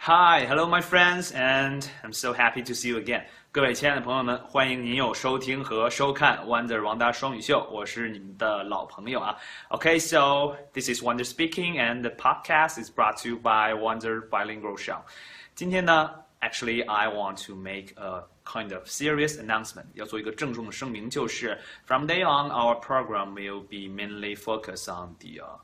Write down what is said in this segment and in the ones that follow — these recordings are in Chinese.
Hi, hello, my friends, and I'm so happy to see you again. 各位亲爱的朋友们，欢迎您又收听和收看 Wonder 王达双语秀，我是你们的老朋友啊。Okay, so this is Wonder speaking, and the podcast is brought to you by Wonder Bilingual Show. 今天呢，actually I want to make a kind of serious announcement，要做一个郑重的声明，就是 from day on our program will be mainly focus on the、uh,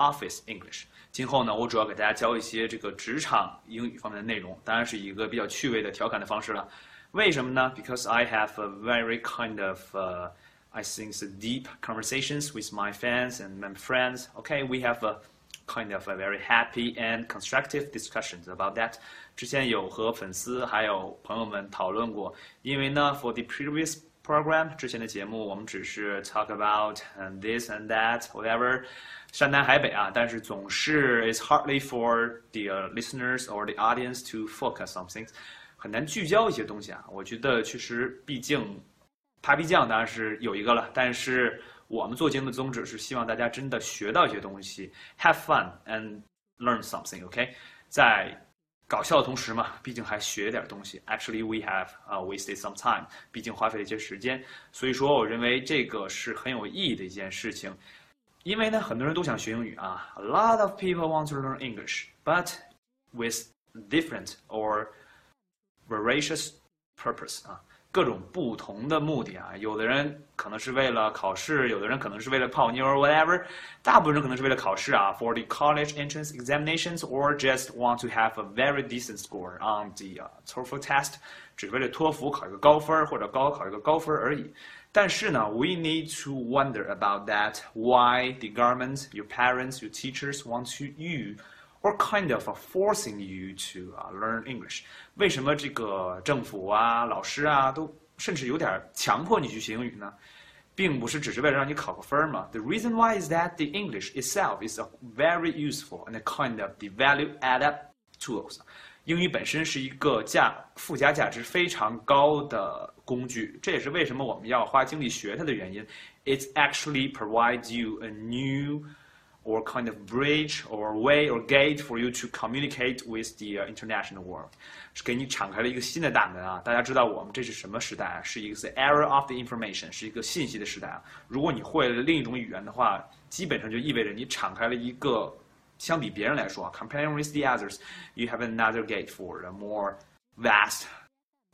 office English。今后呢，我主要给大家教一些这个职场英语方面的内容，当然是一个比较趣味的、调侃的方式了。为什么呢？Because I have a very kind of, uh, I think, deep conversations with my fans and my friends. Okay, we have a kind of a very happy and constructive discussions about that. 之前有和粉丝还有朋友们讨论过，因为呢，for the previous program 之前的节目，我们只是 talk about and this and that whatever， 山南海北啊，但是总是 it's hardly for the listeners or the audience to focus on things，很难聚焦一些东西啊。我觉得其实毕竟，Papi 酱当然是有一个了，但是我们做节目的宗旨是希望大家真的学到一些东西，have fun and learn something，OK，在。搞笑的同时嘛，毕竟还学点东西。Actually, we have uh wasted some time，毕竟花费了一些时间。所以说，我认为这个是很有意义的一件事情。因为呢，很多人都想学英语啊。A lot of people want to learn English, but with different or various purpose 啊。各种不同的目的啊，有的人可能是为了考试，有的人可能是为了泡妞，whatever。大部分人可能是为了考试啊，for the college entrance examinations or just want to have a very decent score on the TOEFL test，只为了托福考一个高分或者高考一个高分而已。 但是呢，we need to wonder about that. Why the government, your parents, your teachers want to you or kind of forcing you to learn English？为什么这个政府啊、老师啊都甚至有点强迫你去学英语呢？并不是只是为了让你考个分儿嘛。The reason why is that the English itself is a very useful and a kind of the value-added tools。 英语本身是一个价附加价值非常高的工具，这也是为什么我们要花精力学它的原因。It actually provides you a new or kind of bridge or way or gate for you to communicate with the international world，是给你敞开了一个新的大门啊！大家知道我们这是什么时代啊？是一个 the era of the information，是一个信息的时代啊！如果你会了另一种语言的话，基本上就意味着你敞开了一个，相比别人来说啊，comparing with the others，you have another gate for a more vast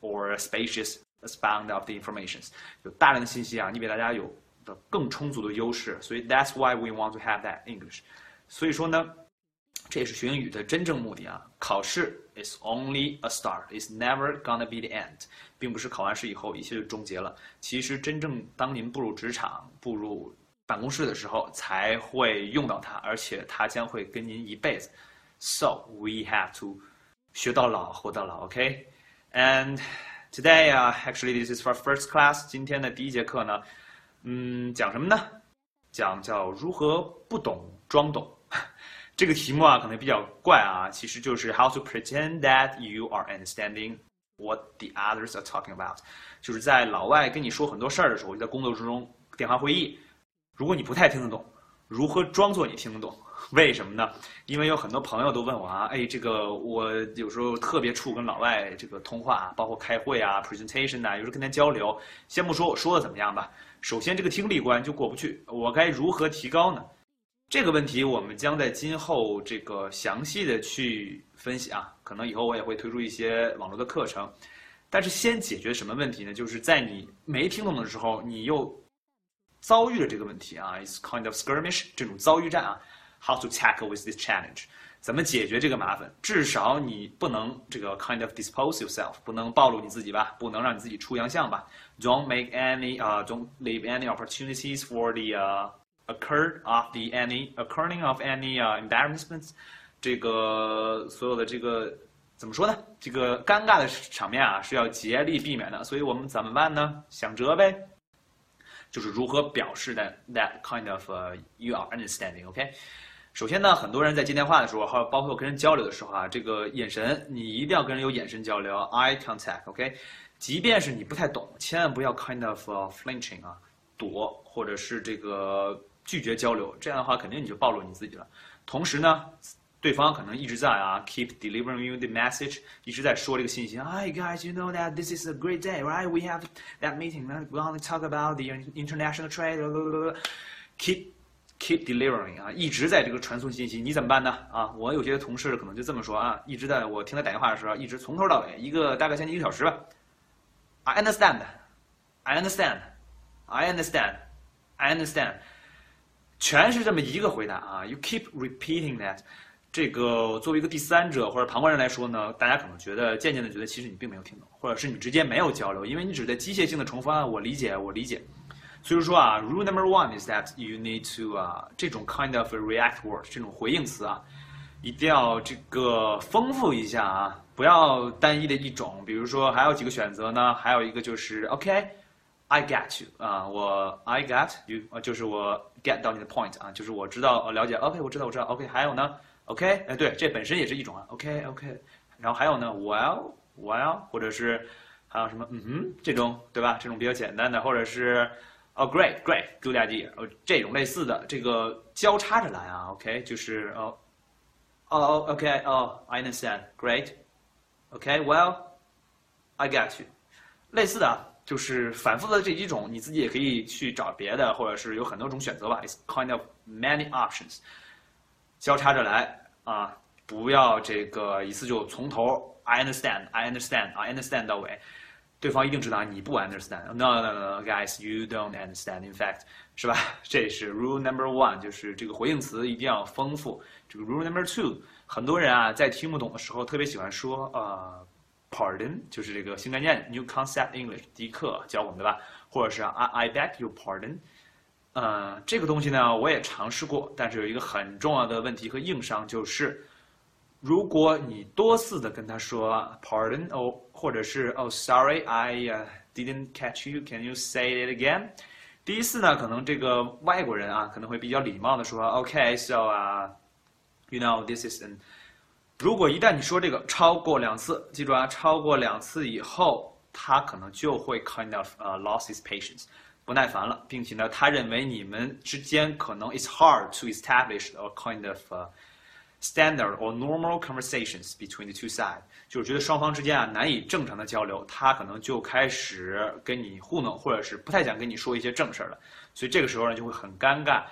or spacious span of the informations，有大量的信息啊，你比大家有。的更充足的优势，所以 that's why we want to have that English。所以说呢，这也是学英语的真正目的啊。考试 is only a start，is never gonna be the end，并不是考完试以后一切就终结了。其实真正当您步入职场、步入 办公室的时候，才会用到它，而且它将会跟您一辈子。So we have to 学到老，活到老。OK，and today 啊，actually this is for first class。今天的第一节课呢。嗯，讲什么呢？讲叫如何不懂装懂。这个题目啊，可能比较怪啊，其实就是 how to pretend that you are understanding what the others are talking about。就是在老外跟你说很多事儿的时候，就在工作之中电话会议，如果你不太听得懂，如何装作你听得懂？为什么呢？因为有很多朋友都问我啊，哎，这个我有时候特别怵跟老外这个通话，包括开会啊、presentation 啊，有时候跟他交流，先不说我说的怎么样吧。首先，这个听力关就过不去，我该如何提高呢？这个问题我们将在今后这个详细的去分析啊，可能以后我也会推出一些网络的课程。但是先解决什么问题呢？就是在你没听懂的时候，你又遭遇了这个问题啊，is kind of skirmish 这种遭遇战啊，how to tackle with this challenge？怎么解决这个麻烦？至少你不能这个 kind of dispose yourself，不能暴露你自己吧，不能让你自己出洋相吧。Don't make any uh don't leave any opportunities for the uh occur of the any occurring of any uh embarrassments。这个所有的这个怎么说呢？这个尴尬的场面啊是要竭力避免的。所以我们怎么办呢？想辙呗，就是如何表示的 that kind of you are understanding，OK？首先呢，很多人在接电话的时候，还有包括跟人交流的时候啊，这个眼神你一定要跟人有眼神交流，eye contact，OK？即便是你不太懂，千万不要 kind of flinching 啊，躲或者是这个拒绝交流，这样的话肯定你就暴露你自己了。同时呢，对方可能一直在啊，keep delivering you the message，一直在说这个信息。Hi guys, you know that this is a great day, right? We have that meeting. We want to talk about the international trade. Keep keep delivering 啊，一直在这个传送信息。你怎么办呢？啊，我有些同事可能就这么说啊，一直在我听他打电话的时候，一直从头到尾，一个大概将近一个小时吧。I understand, I understand, I understand, I understand，全是这么一个回答啊。You keep repeating that。 这个作为一个第三者或者旁观人来说呢，大家可能觉得渐渐的觉得其实你并没有听懂，或者是你直接没有交流，因为你只在机械性的重复啊，我理解，我理解。所以说啊，rule number one is that you need to 啊这种 kind of react word 这种回应词啊，一定要这个丰富一下啊，不要单一的一种。比如说还有几个选择呢，还有一个就是 OK，I get you 啊，我 I get you 啊，就是我 get 到你的 point 啊，就是我知道我了解 OK，我知道我知道 OK，还有呢。OK，哎，对，这本身也是一种啊。OK，OK，然后还有呢，Well，Well，或者是还有什么，嗯哼，这种对吧？这种比较简单的，或者是哦，Great，Great，Good idea，哦，这种类似的，这个交叉着来啊。OK，就是哦，哦，OK，哦，I understand，Great，OK，Well，I get you，类似的，就是反复的这几种，你自己也可以去找别的，或者是有很多种选择吧。It's kind of many options。交叉着来啊，不要这个一次就从头 I understand I understand I understand 到尾，对方一定知道你不 understand。No no no guys you don't understand. In fact，是吧？这是 rule number one，就是这个回应词一定要丰富。这个 rule number two，很多人啊在听不懂的时候特别喜欢说呃 pardon，就是这个新概念 new concept English 迪克教我们的吧，或者是 I I beg your pardon。呃，这个东西呢，我也尝试过，但是有一个很重要的问题和硬伤，就是如果你多次的跟他说 “pardon” 哦，或者是 “oh sorry I didn't catch you, can you say it again”，第一次呢，可能这个外国人啊可能会比较礼貌的说 “OK, so 啊，you know this is an”，。如果一旦你说这个超过两次，记住啊，超过两次以后，他可能就会 kind of 呃 lost his patience。不耐烦了，并且呢，他认为你们之间可能 it's hard to establish a kind of standard or normal conversations between the two sides，就是觉得双方之间啊难以正常的交流，他可能就开始跟你糊弄，或者是不太想跟你说一些正事儿了，所以这个时候呢就会很尴尬。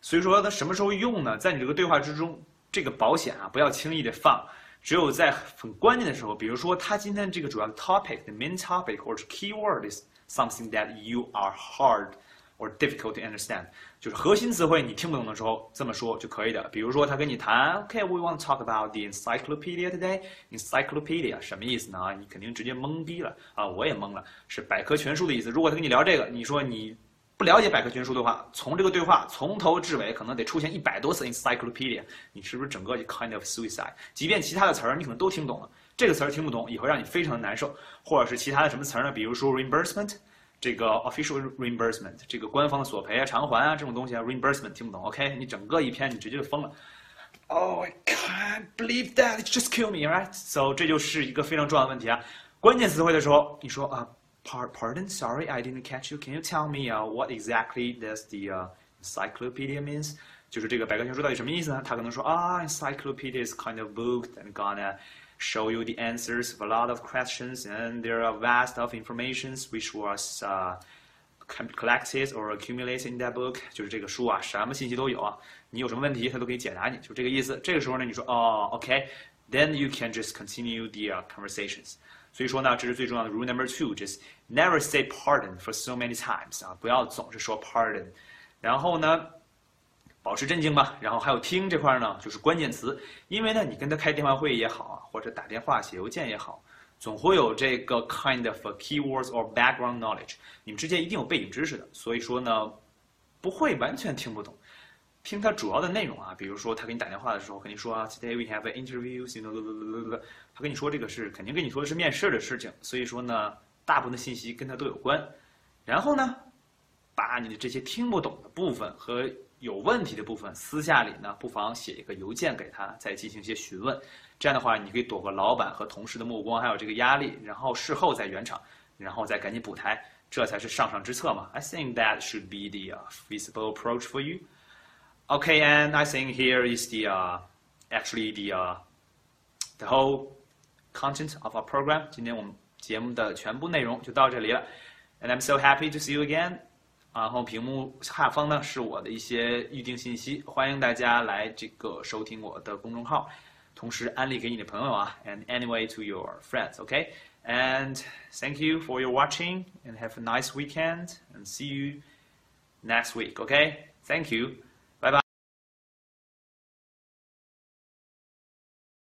所以说，他什么时候用呢？在你这个对话之中，这个保险啊不要轻易的放，只有在很关键的时候，比如说他今天这个主要的 topic，the main topic 或者是 keyword is。Something that you are hard or difficult to understand，就是核心词汇你听不懂的时候这么说就可以的。比如说他跟你谈，OK，we want to talk about the encyclopedia today。encyclopedia 什么意思呢？啊，你肯定直接懵逼了啊！我也懵了，是百科全书的意思。如果他跟你聊这个，你说你不了解百科全书的话，从这个对话从头至尾可能得出现一百多次 encyclopedia，你是不是整个就 kind of suicide？即便其他的词儿你可能都听懂了。这个词儿听不懂也会让你非常的难受，或者是其他的什么词儿呢？比如说 reimbursement，这个 official reimbursement，这个官方的索赔啊、偿还啊这种东西啊，reimbursement 听不懂，OK，你整个一篇你直接就疯了。Oh, I can't believe that! Just kill me, right? So 这就是一个非常重要的问题啊。关键词汇的时候，你说啊 ，Pardon, sorry, I didn't catch you. Can you tell me uh what exactly does the encyclopedia means? 就是这个百科全书到底什么意思呢？他可能说啊，encyclopedia is kind of book and gonna show you the answers of a lot of questions, and there are vast of informations which was uh, collected or accumulated in that book。就是这个书啊，什么信息都有啊，你有什么问题，它都可以解答你，就这个意思。这个时候呢，你说哦，OK，then you can just continue the uh, conversations。 所以说呢，这是最重要的 rule number two，就是 never say pardon for so many times 啊，不要总是说 pardon。然后呢？保持镇静吧，然后还有听这块呢，就是关键词。因为呢，你跟他开电话会议也好啊，或者打电话、写邮件也好，总会有这个 kind of keywords or background knowledge，你们之间一定有背景知识的。所以说呢，不会完全听不懂，听他主要的内容啊。比如说他给你打电话的时候，跟你说啊，Today we have an interview，他跟你说这个是肯定跟你说的是面试的事情，所以说呢，大部分的信息跟他都有关。然后呢，把你的这些听不懂的部分和有问题的部分，私下里呢，不妨写一个邮件给他，再进行一些询问。这样的话，你可以躲过老板和同事的目光，还有这个压力，然后事后再圆场，然后再赶紧补台，这才是上上之策嘛。I think that should be the feasible approach for you. Okay, and I think here is the actually the uh, the whole content of our program. 今天我们节目的全部内容就到这里了。And I'm so happy to see you again. 然后屏幕下方呢是我的一些预定信息，欢迎大家来这个收听我的公众号，同时安利给你的朋友啊，and anyway to your friends, okay? And thank you for your watching and have a nice weekend and see you next week, okay? Thank you.